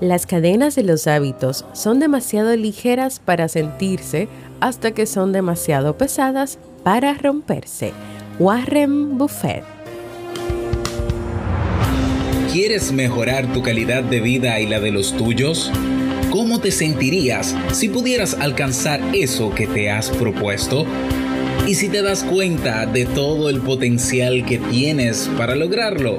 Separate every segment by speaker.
Speaker 1: Las cadenas de los hábitos son demasiado ligeras para sentirse hasta que son demasiado pesadas para romperse. Warren Buffett.
Speaker 2: ¿Quieres mejorar tu calidad de vida y la de los tuyos? ¿Cómo te sentirías si pudieras alcanzar eso que te has propuesto? ¿Y si te das cuenta de todo el potencial que tienes para lograrlo?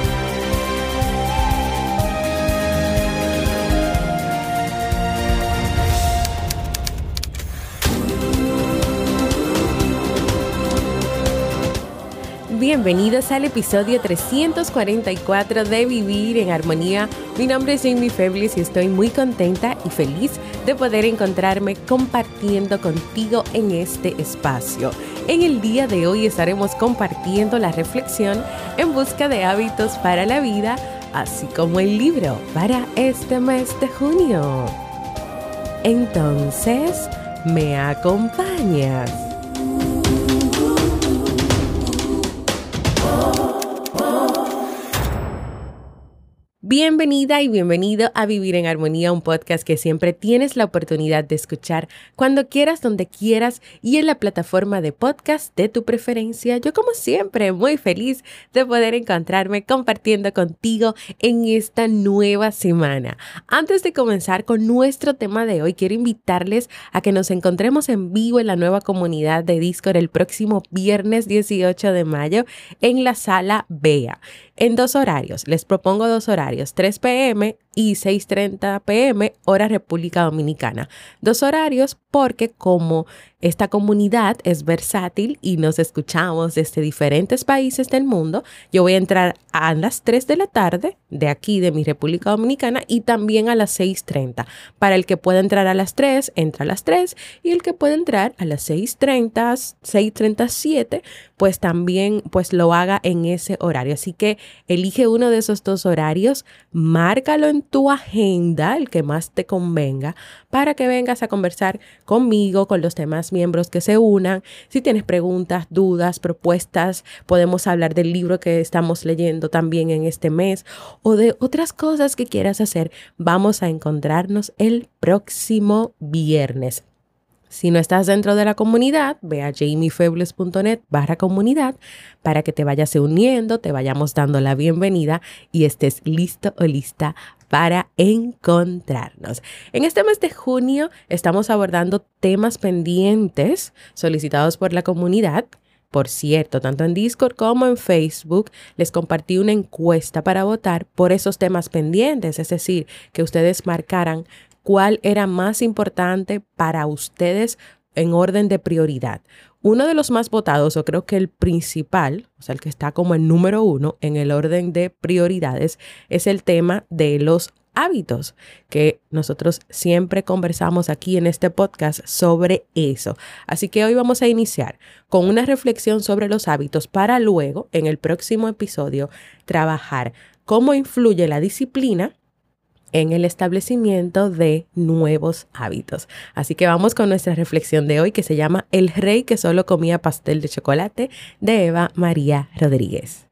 Speaker 1: Bienvenidos al episodio 344 de Vivir en Armonía. Mi nombre es Jamie Febles y estoy muy contenta y feliz de poder encontrarme compartiendo contigo en este espacio. En el día de hoy estaremos compartiendo la reflexión en busca de hábitos para la vida, así como el libro para este mes de junio. Entonces, ¿me acompañas? Bienvenida y bienvenido a Vivir en Armonía, un podcast que siempre tienes la oportunidad de escuchar cuando quieras, donde quieras y en la plataforma de podcast de tu preferencia. Yo como siempre muy feliz de poder encontrarme compartiendo contigo en esta nueva semana. Antes de comenzar con nuestro tema de hoy, quiero invitarles a que nos encontremos en vivo en la nueva comunidad de Discord el próximo viernes 18 de mayo en la sala BEA en dos horarios. Les propongo dos horarios, 3 pm y 6.30 pm, hora República Dominicana. Dos horarios porque como esta comunidad es versátil y nos escuchamos desde diferentes países del mundo, yo voy a entrar a las 3 de la tarde de aquí, de mi República Dominicana, y también a las 6.30. Para el que pueda entrar a las 3, entra a las 3, y el que pueda entrar a las 6.30, 6.37, pues también pues lo haga en ese horario. Así que elige uno de esos dos horarios, márcalo en tu agenda, el que más te convenga, para que vengas a conversar conmigo, con los demás miembros que se unan. Si tienes preguntas, dudas, propuestas, podemos hablar del libro que estamos leyendo también en este mes o de otras cosas que quieras hacer. Vamos a encontrarnos el próximo viernes. Si no estás dentro de la comunidad, ve a jamiefebles.net barra comunidad para que te vayas uniendo, te vayamos dando la bienvenida y estés listo o lista para encontrarnos. En este mes de junio estamos abordando temas pendientes solicitados por la comunidad. Por cierto, tanto en Discord como en Facebook les compartí una encuesta para votar por esos temas pendientes, es decir, que ustedes marcaran cuál era más importante para ustedes en orden de prioridad. Uno de los más votados, o creo que el principal, o sea, el que está como el número uno en el orden de prioridades, es el tema de los hábitos, que nosotros siempre conversamos aquí en este podcast sobre eso. Así que hoy vamos a iniciar con una reflexión sobre los hábitos para luego, en el próximo episodio, trabajar cómo influye la disciplina en el establecimiento de nuevos hábitos. Así que vamos con nuestra reflexión de hoy que se llama El rey que solo comía pastel de chocolate de Eva María Rodríguez.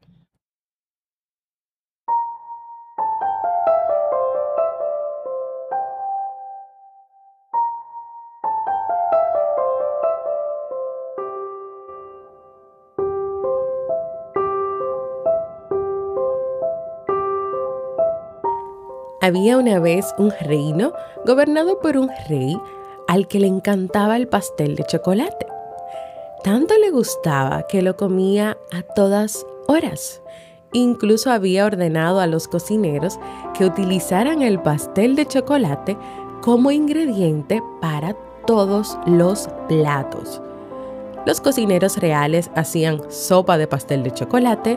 Speaker 1: Había una vez un reino gobernado por un rey al que le encantaba el pastel de chocolate. Tanto le gustaba que lo comía a todas horas. Incluso había ordenado a los cocineros que utilizaran el pastel de chocolate como ingrediente para todos los platos. Los cocineros reales hacían sopa de pastel de chocolate,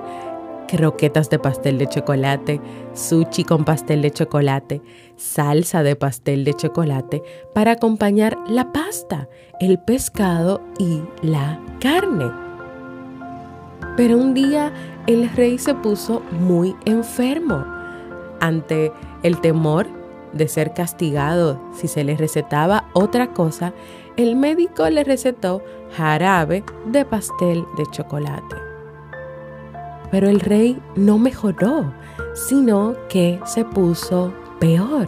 Speaker 1: croquetas de pastel de chocolate, sushi con pastel de chocolate, salsa de pastel de chocolate para acompañar la pasta, el pescado y la carne. Pero un día el rey se puso muy enfermo. Ante el temor de ser castigado si se le recetaba otra cosa, el médico le recetó jarabe de pastel de chocolate. Pero el rey no mejoró, sino que se puso peor.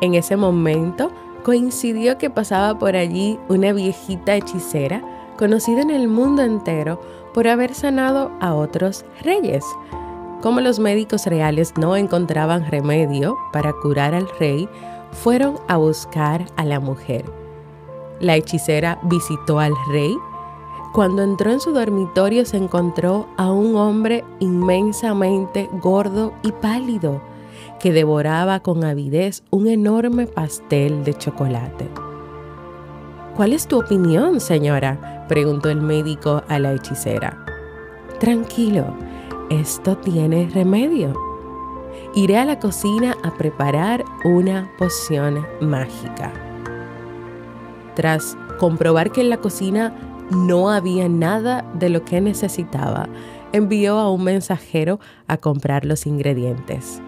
Speaker 1: En ese momento coincidió que pasaba por allí una viejita hechicera conocida en el mundo entero por haber sanado a otros reyes. Como los médicos reales no encontraban remedio para curar al rey, fueron a buscar a la mujer. La hechicera visitó al rey. Cuando entró en su dormitorio se encontró a un hombre inmensamente gordo y pálido que devoraba con avidez un enorme pastel de chocolate. ¿Cuál es tu opinión, señora? preguntó el médico a la hechicera. Tranquilo, esto tiene remedio. Iré a la cocina a preparar una poción mágica. Tras comprobar que en la cocina no había nada de lo que necesitaba, envió a un mensajero a comprar los ingredientes.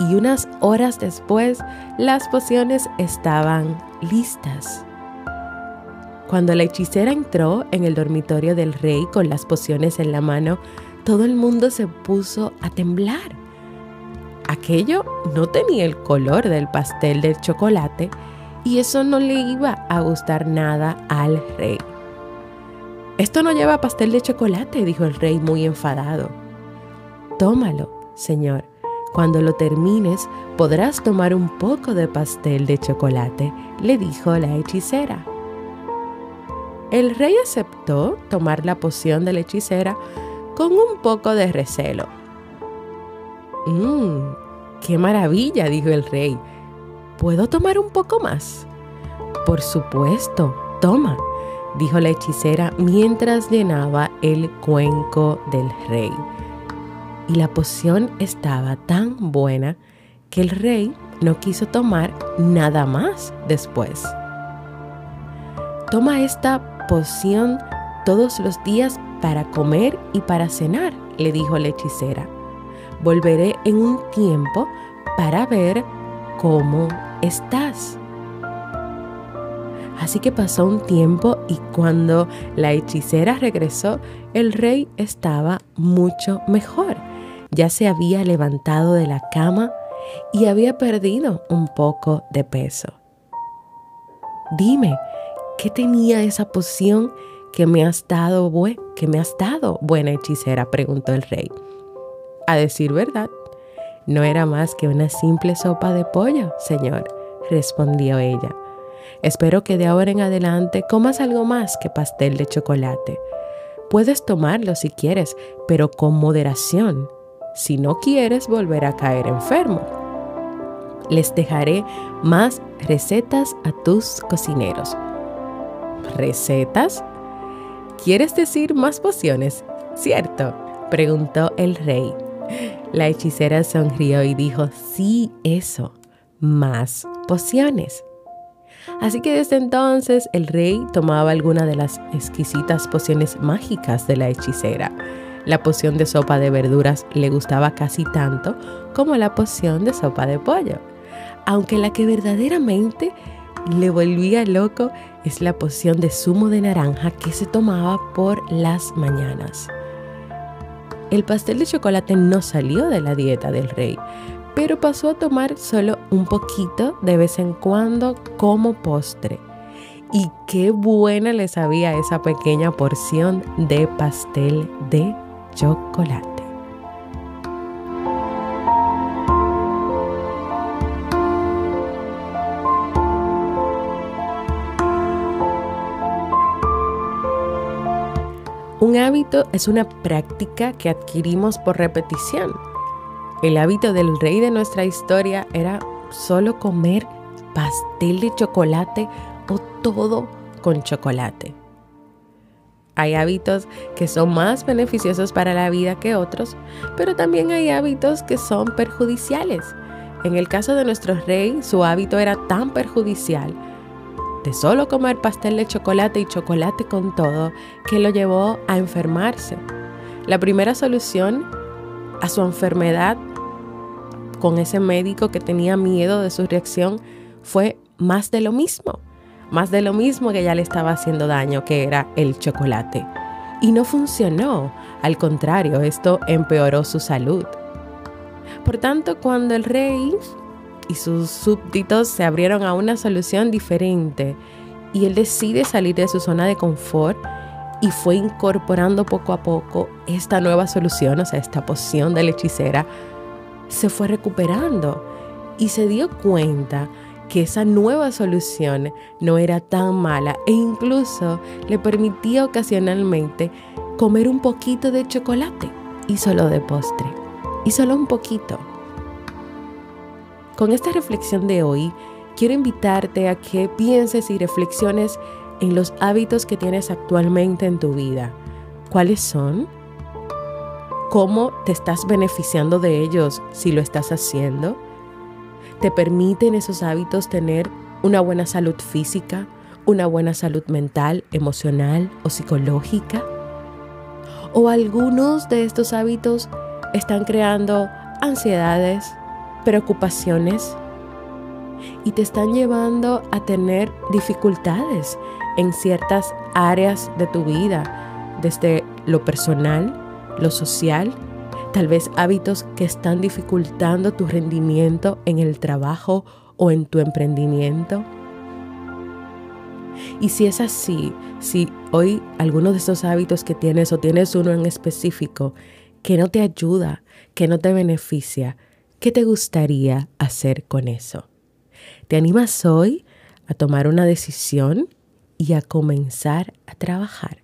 Speaker 1: Y unas horas después, las pociones estaban listas. Cuando la hechicera entró en el dormitorio del rey con las pociones en la mano, todo el mundo se puso a temblar. Aquello no tenía el color del pastel de chocolate y eso no le iba a gustar nada al rey. Esto no lleva pastel de chocolate, dijo el rey muy enfadado. Tómalo, señor. Cuando lo termines podrás tomar un poco de pastel de chocolate, le dijo la hechicera. El rey aceptó tomar la poción de la hechicera con un poco de recelo. Mmm, qué maravilla, dijo el rey. ¿Puedo tomar un poco más? Por supuesto, toma, dijo la hechicera mientras llenaba el cuenco del rey. Y la poción estaba tan buena que el rey no quiso tomar nada más después. Toma esta poción todos los días para comer y para cenar, le dijo la hechicera. Volveré en un tiempo para ver cómo estás. Así que pasó un tiempo y cuando la hechicera regresó, el rey estaba mucho mejor. Ya se había levantado de la cama y había perdido un poco de peso. Dime, ¿qué tenía esa poción ¿Qué me has dado, ¿Qué me has dado, buena hechicera? preguntó el rey. A decir verdad, no era más que una simple sopa de pollo, señor, respondió ella. Espero que de ahora en adelante comas algo más que pastel de chocolate. Puedes tomarlo si quieres, pero con moderación, si no quieres volver a caer enfermo. Les dejaré más recetas a tus cocineros. ¿Recetas? ¿Quieres decir más pociones? ¿Cierto? preguntó el rey. La hechicera sonrió y dijo, sí, eso, más pociones. Así que desde entonces el rey tomaba alguna de las exquisitas pociones mágicas de la hechicera. La poción de sopa de verduras le gustaba casi tanto como la poción de sopa de pollo, aunque la que verdaderamente le volvía loco es la poción de zumo de naranja que se tomaba por las mañanas. El pastel de chocolate no salió de la dieta del rey, pero pasó a tomar solo un poquito de vez en cuando como postre. Y qué buena le sabía esa pequeña porción de pastel de chocolate. Un hábito es una práctica que adquirimos por repetición. El hábito del rey de nuestra historia era solo comer pastel de chocolate o todo con chocolate. Hay hábitos que son más beneficiosos para la vida que otros, pero también hay hábitos que son perjudiciales. En el caso de nuestro rey, su hábito era tan perjudicial de solo comer pastel de chocolate y chocolate con todo que lo llevó a enfermarse. La primera solución a su enfermedad con ese médico que tenía miedo de su reacción fue más de lo mismo más de lo mismo que ya le estaba haciendo daño, que era el chocolate. Y no funcionó, al contrario, esto empeoró su salud. Por tanto, cuando el rey y sus súbditos se abrieron a una solución diferente y él decide salir de su zona de confort y fue incorporando poco a poco esta nueva solución, o sea, esta poción de la hechicera, se fue recuperando y se dio cuenta que esa nueva solución no era tan mala e incluso le permitía ocasionalmente comer un poquito de chocolate y solo de postre, y solo un poquito. Con esta reflexión de hoy, quiero invitarte a que pienses y reflexiones en los hábitos que tienes actualmente en tu vida. ¿Cuáles son? ¿Cómo te estás beneficiando de ellos si lo estás haciendo? ¿Te permiten esos hábitos tener una buena salud física, una buena salud mental, emocional o psicológica? ¿O algunos de estos hábitos están creando ansiedades, preocupaciones y te están llevando a tener dificultades en ciertas áreas de tu vida, desde lo personal, lo social tal vez hábitos que están dificultando tu rendimiento en el trabajo o en tu emprendimiento. Y si es así, si hoy alguno de esos hábitos que tienes o tienes uno en específico que no te ayuda, que no te beneficia, ¿qué te gustaría hacer con eso? ¿Te animas hoy a tomar una decisión y a comenzar a trabajar?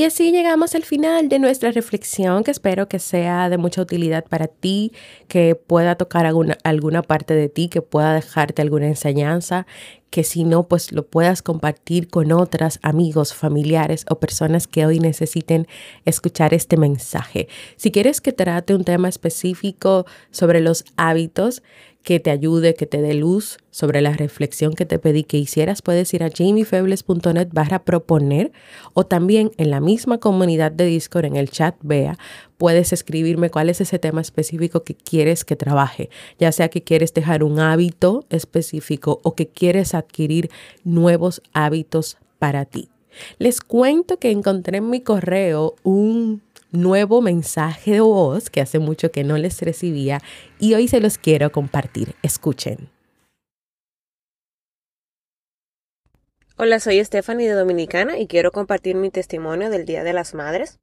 Speaker 1: Y así llegamos al final de nuestra reflexión, que espero que sea de mucha utilidad para ti, que pueda tocar alguna, alguna parte de ti, que pueda dejarte alguna enseñanza, que si no, pues lo puedas compartir con otras amigos, familiares o personas que hoy necesiten escuchar este mensaje. Si quieres que trate un tema específico sobre los hábitos, que te ayude, que te dé luz sobre la reflexión que te pedí que hicieras, puedes ir a jamiefebles.net barra proponer o también en la misma comunidad de Discord, en el chat vea, puedes escribirme cuál es ese tema específico que quieres que trabaje, ya sea que quieres dejar un hábito específico o que quieres adquirir nuevos hábitos para ti. Les cuento que encontré en mi correo un nuevo mensaje de voz que hace mucho que no les recibía y hoy se los quiero compartir. Escuchen.
Speaker 3: Hola, soy Stephanie de Dominicana y quiero compartir mi testimonio del Día de las Madres.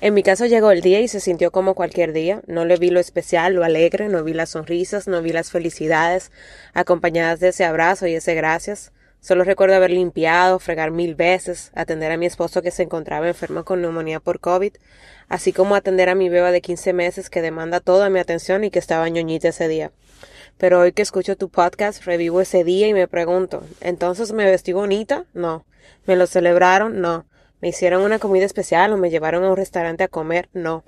Speaker 3: En mi caso llegó el día y se sintió como cualquier día. No le vi lo especial, lo alegre, no vi las sonrisas, no vi las felicidades acompañadas de ese abrazo y ese gracias. Solo recuerdo haber limpiado, fregar mil veces, atender a mi esposo que se encontraba enfermo con neumonía por COVID, así como atender a mi beba de 15 meses que demanda toda mi atención y que estaba ñoñita ese día. Pero hoy que escucho tu podcast, revivo ese día y me pregunto, ¿entonces me vestí bonita? No. ¿Me lo celebraron? No. ¿Me hicieron una comida especial o me llevaron a un restaurante a comer? No.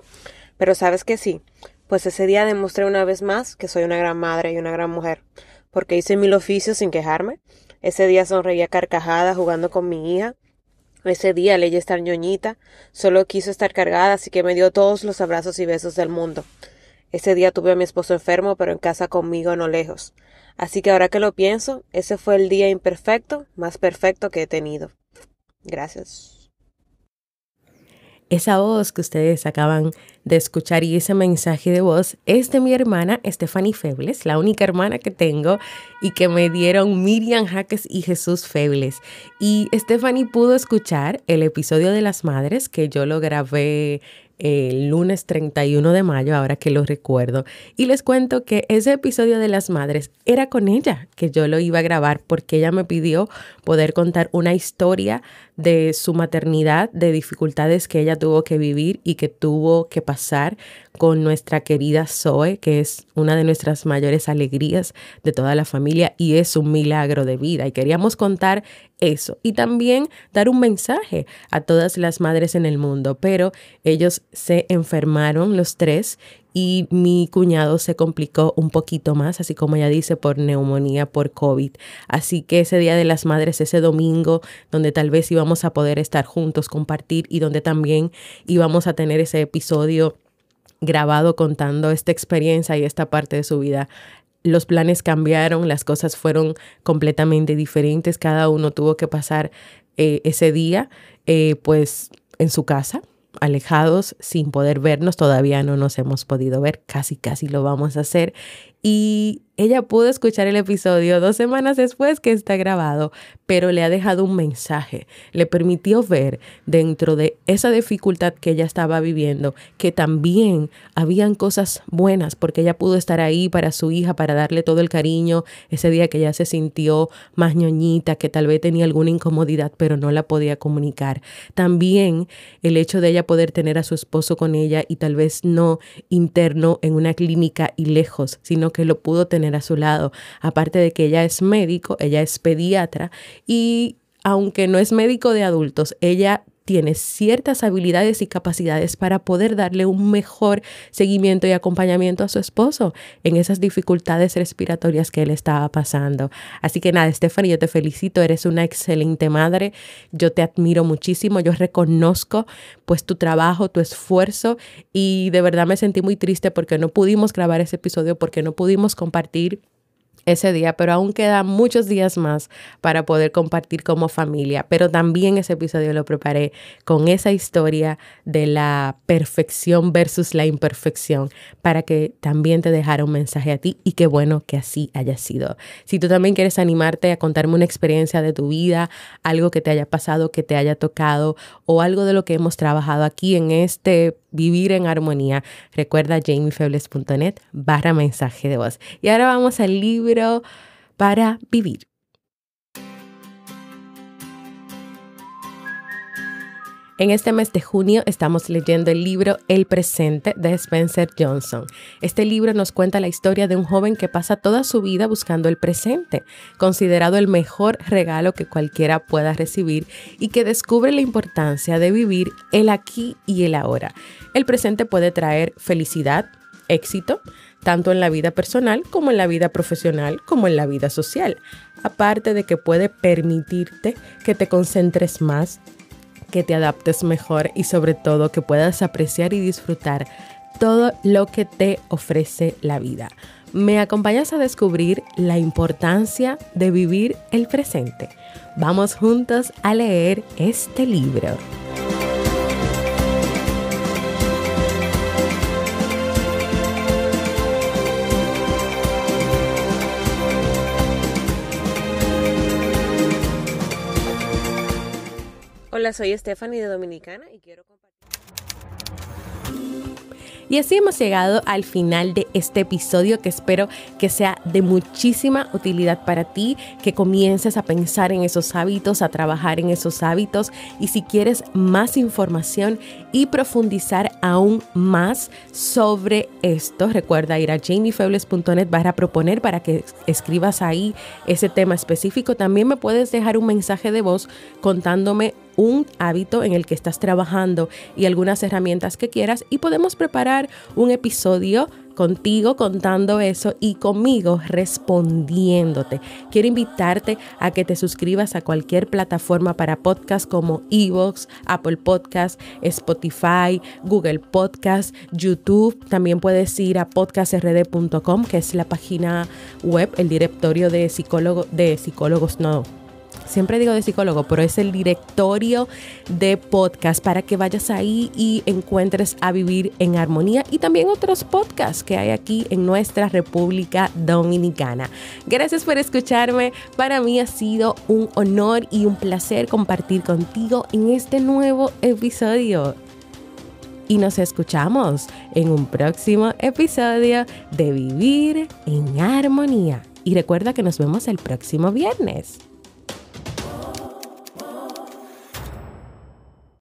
Speaker 3: Pero sabes que sí, pues ese día demostré una vez más que soy una gran madre y una gran mujer, porque hice mil oficios sin quejarme, ese día sonreía carcajada jugando con mi hija. Ese día leí estar ñoñita, solo quiso estar cargada, así que me dio todos los abrazos y besos del mundo. Ese día tuve a mi esposo enfermo, pero en casa conmigo, no lejos. Así que ahora que lo pienso, ese fue el día imperfecto, más perfecto que he tenido. Gracias.
Speaker 1: Esa voz que ustedes acaban de escuchar y ese mensaje de voz es de mi hermana Stephanie Febles, la única hermana que tengo y que me dieron Miriam Jaques y Jesús Febles. Y Stephanie pudo escuchar el episodio de las madres que yo lo grabé el lunes 31 de mayo, ahora que lo recuerdo. Y les cuento que ese episodio de las madres era con ella, que yo lo iba a grabar porque ella me pidió poder contar una historia de su maternidad, de dificultades que ella tuvo que vivir y que tuvo que pasar con nuestra querida Zoe, que es una de nuestras mayores alegrías de toda la familia y es un milagro de vida. Y queríamos contar eso y también dar un mensaje a todas las madres en el mundo, pero ellos se enfermaron los tres y mi cuñado se complicó un poquito más, así como ella dice, por neumonía, por COVID. Así que ese Día de las Madres, ese domingo, donde tal vez íbamos a poder estar juntos, compartir y donde también íbamos a tener ese episodio grabado contando esta experiencia y esta parte de su vida. Los planes cambiaron, las cosas fueron completamente diferentes, cada uno tuvo que pasar eh, ese día eh, pues en su casa, alejados sin poder vernos, todavía no nos hemos podido ver, casi casi lo vamos a hacer. Y ella pudo escuchar el episodio dos semanas después que está grabado, pero le ha dejado un mensaje. Le permitió ver dentro de esa dificultad que ella estaba viviendo que también habían cosas buenas porque ella pudo estar ahí para su hija, para darle todo el cariño ese día que ella se sintió más ñoñita, que tal vez tenía alguna incomodidad, pero no la podía comunicar. También el hecho de ella poder tener a su esposo con ella y tal vez no interno en una clínica y lejos, sino que lo pudo tener a su lado. Aparte de que ella es médico, ella es pediatra y aunque no es médico de adultos, ella tiene ciertas habilidades y capacidades para poder darle un mejor seguimiento y acompañamiento a su esposo en esas dificultades respiratorias que él estaba pasando. Así que nada, Stephanie, yo te felicito, eres una excelente madre, yo te admiro muchísimo, yo reconozco pues tu trabajo, tu esfuerzo y de verdad me sentí muy triste porque no pudimos grabar ese episodio, porque no pudimos compartir ese día, pero aún quedan muchos días más para poder compartir como familia. Pero también ese episodio lo preparé con esa historia de la perfección versus la imperfección para que también te dejara un mensaje a ti y qué bueno que así haya sido. Si tú también quieres animarte a contarme una experiencia de tu vida, algo que te haya pasado, que te haya tocado o algo de lo que hemos trabajado aquí en este vivir en armonía, recuerda jamiefebles.net barra mensaje de voz. Y ahora vamos al libro para vivir. En este mes de junio estamos leyendo el libro El presente de Spencer Johnson. Este libro nos cuenta la historia de un joven que pasa toda su vida buscando el presente, considerado el mejor regalo que cualquiera pueda recibir y que descubre la importancia de vivir el aquí y el ahora. El presente puede traer felicidad, éxito, tanto en la vida personal como en la vida profesional como en la vida social. Aparte de que puede permitirte que te concentres más que te adaptes mejor y sobre todo que puedas apreciar y disfrutar todo lo que te ofrece la vida. Me acompañas a descubrir la importancia de vivir el presente. Vamos juntos a leer este libro.
Speaker 3: Soy Stephanie de Dominicana y quiero compartir.
Speaker 1: Y así hemos llegado al final de este episodio que espero que sea de muchísima utilidad para ti, que comiences a pensar en esos hábitos, a trabajar en esos hábitos y si quieres más información y profundizar aún más sobre esto, recuerda ir a jamiefebles.net a proponer para que escribas ahí ese tema específico. También me puedes dejar un mensaje de voz contándome un hábito en el que estás trabajando y algunas herramientas que quieras y podemos preparar un episodio contigo contando eso y conmigo respondiéndote. Quiero invitarte a que te suscribas a cualquier plataforma para podcast como Evox, Apple Podcast, Spotify, Google Podcast, YouTube. También puedes ir a podcastrd.com, que es la página web, el directorio de psicólogos, de psicólogos, no, siempre digo de psicólogo, pero es el directorio de podcast para que vayas ahí y encuentres a vivir en armonía y también otros podcasts que hay aquí en nuestra República Dominicana. Gracias por escucharme. Para mí ha sido un honor y un placer compartir contigo en este nuevo episodio. Y nos escuchamos en un próximo episodio de Vivir en Armonía. Y recuerda que nos vemos el próximo viernes.